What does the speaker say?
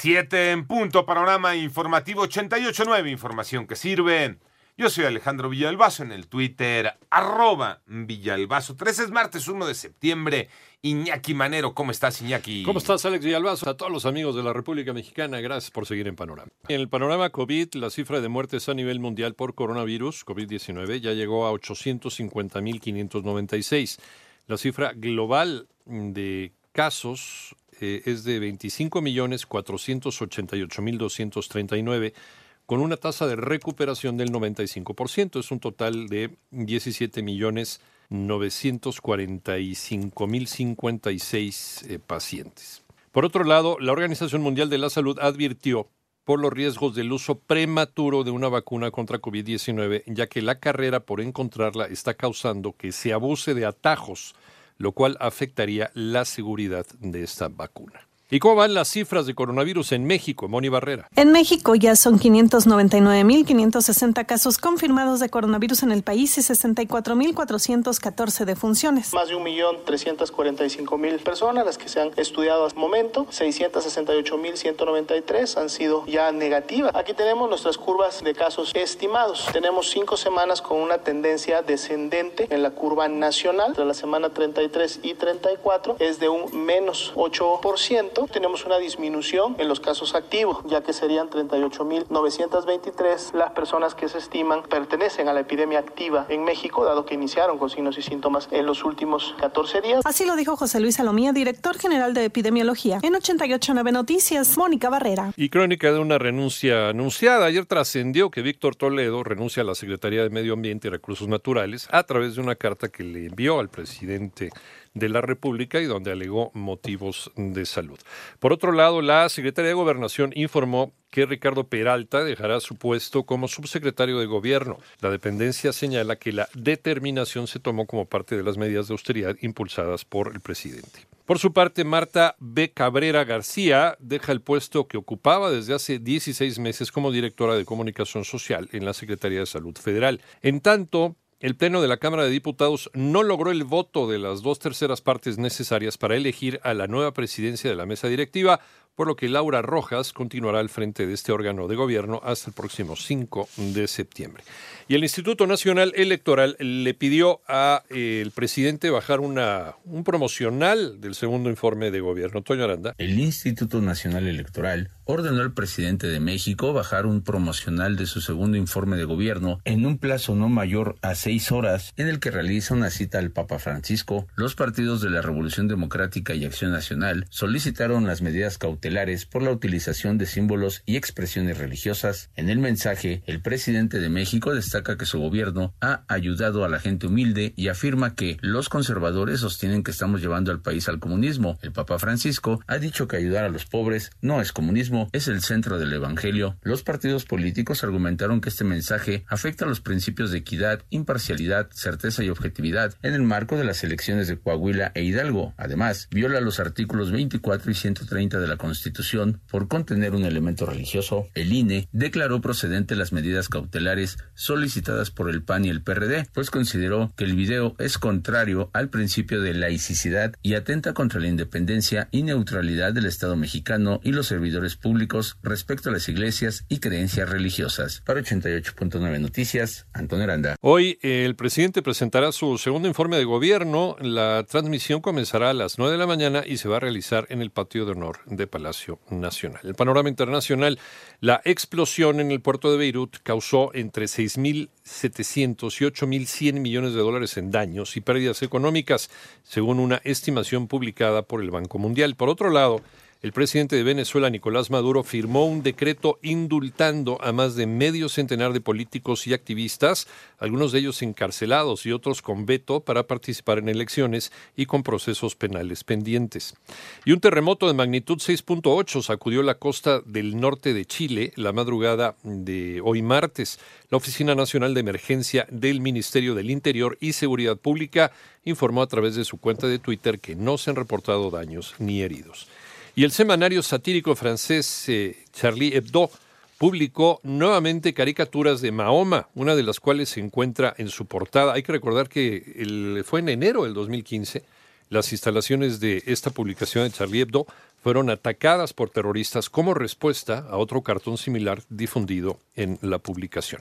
Siete en punto, panorama informativo 88.9, información que sirve. Yo soy Alejandro Villalbazo en el Twitter, arroba Villalbazo. 13 es martes 1 de septiembre. Iñaki Manero, ¿cómo estás, Iñaki? ¿Cómo estás, Alex Villalbazo? A todos los amigos de la República Mexicana, gracias por seguir en Panorama. En el panorama COVID, la cifra de muertes a nivel mundial por coronavirus, COVID-19, ya llegó a 850.596. La cifra global de casos eh, es de 25.488.239 con una tasa de recuperación del 95%. Es un total de 17.945.056 eh, pacientes. Por otro lado, la Organización Mundial de la Salud advirtió por los riesgos del uso prematuro de una vacuna contra COVID-19, ya que la carrera por encontrarla está causando que se abuse de atajos lo cual afectaría la seguridad de esta vacuna. ¿Y cómo van las cifras de coronavirus en México, Moni Barrera? En México ya son 599.560 casos confirmados de coronavirus en el país y 64.414 defunciones. Más de 1.345.000 personas las que se han estudiado hasta el momento. 668.193 han sido ya negativas. Aquí tenemos nuestras curvas de casos estimados. Tenemos cinco semanas con una tendencia descendente en la curva nacional. Entre la semana 33 y 34 es de un menos 8% tenemos una disminución en los casos activos, ya que serían 38.923 las personas que se estiman pertenecen a la epidemia activa en México, dado que iniciaron con signos y síntomas en los últimos 14 días. Así lo dijo José Luis Salomía, director general de epidemiología. En 889 Noticias, Mónica Barrera. Y crónica de una renuncia anunciada. Ayer trascendió que Víctor Toledo renuncia a la Secretaría de Medio Ambiente y Recursos Naturales a través de una carta que le envió al presidente de la República y donde alegó motivos de salud. Por otro lado, la Secretaría de Gobernación informó que Ricardo Peralta dejará su puesto como subsecretario de Gobierno. La dependencia señala que la determinación se tomó como parte de las medidas de austeridad impulsadas por el presidente. Por su parte, Marta B. Cabrera García deja el puesto que ocupaba desde hace 16 meses como directora de comunicación social en la Secretaría de Salud Federal. En tanto, el Pleno de la Cámara de Diputados no logró el voto de las dos terceras partes necesarias para elegir a la nueva presidencia de la mesa directiva, por lo que Laura Rojas continuará al frente de este órgano de gobierno hasta el próximo 5 de septiembre. Y el Instituto Nacional Electoral le pidió al eh, presidente bajar una, un promocional del segundo informe de gobierno. Toño Aranda. El Instituto Nacional Electoral ordenó al presidente de México bajar un promocional de su segundo informe de gobierno en un plazo no mayor a seis horas, en el que realiza una cita al Papa Francisco. Los partidos de la Revolución Democrática y Acción Nacional solicitaron las medidas cautelares por la utilización de símbolos y expresiones religiosas. En el mensaje, el presidente de México destaca que su gobierno ha ayudado a la gente humilde y afirma que los conservadores sostienen que estamos llevando al país al comunismo. El Papa Francisco ha dicho que ayudar a los pobres no es comunismo, es el centro del Evangelio, los partidos políticos argumentaron que este mensaje afecta a los principios de equidad, imparcialidad, certeza y objetividad en el marco de las elecciones de Coahuila e Hidalgo. Además, viola los artículos 24 y 130 de la Constitución por contener un elemento religioso. El INE declaró procedente las medidas cautelares solicitadas por el PAN y el PRD, pues consideró que el video es contrario al principio de laicidad y atenta contra la independencia y neutralidad del Estado mexicano y los servidores públicos respecto a las iglesias y creencias religiosas. Para 88.9 Noticias, Antonio Aranda. Hoy el presidente presentará su segundo informe de gobierno. La transmisión comenzará a las 9 de la mañana y se va a realizar en el patio de honor de Palacio Nacional. El panorama internacional, la explosión en el puerto de Beirut causó entre 6.700 y 8.100 millones de dólares en daños y pérdidas económicas, según una estimación publicada por el Banco Mundial. Por otro lado, el presidente de Venezuela, Nicolás Maduro, firmó un decreto indultando a más de medio centenar de políticos y activistas, algunos de ellos encarcelados y otros con veto para participar en elecciones y con procesos penales pendientes. Y un terremoto de magnitud 6.8 sacudió la costa del norte de Chile la madrugada de hoy martes. La Oficina Nacional de Emergencia del Ministerio del Interior y Seguridad Pública informó a través de su cuenta de Twitter que no se han reportado daños ni heridos. Y el semanario satírico francés eh, Charlie Hebdo publicó nuevamente caricaturas de Mahoma, una de las cuales se encuentra en su portada. Hay que recordar que fue en enero del 2015 las instalaciones de esta publicación de Charlie Hebdo fueron atacadas por terroristas como respuesta a otro cartón similar difundido en la publicación.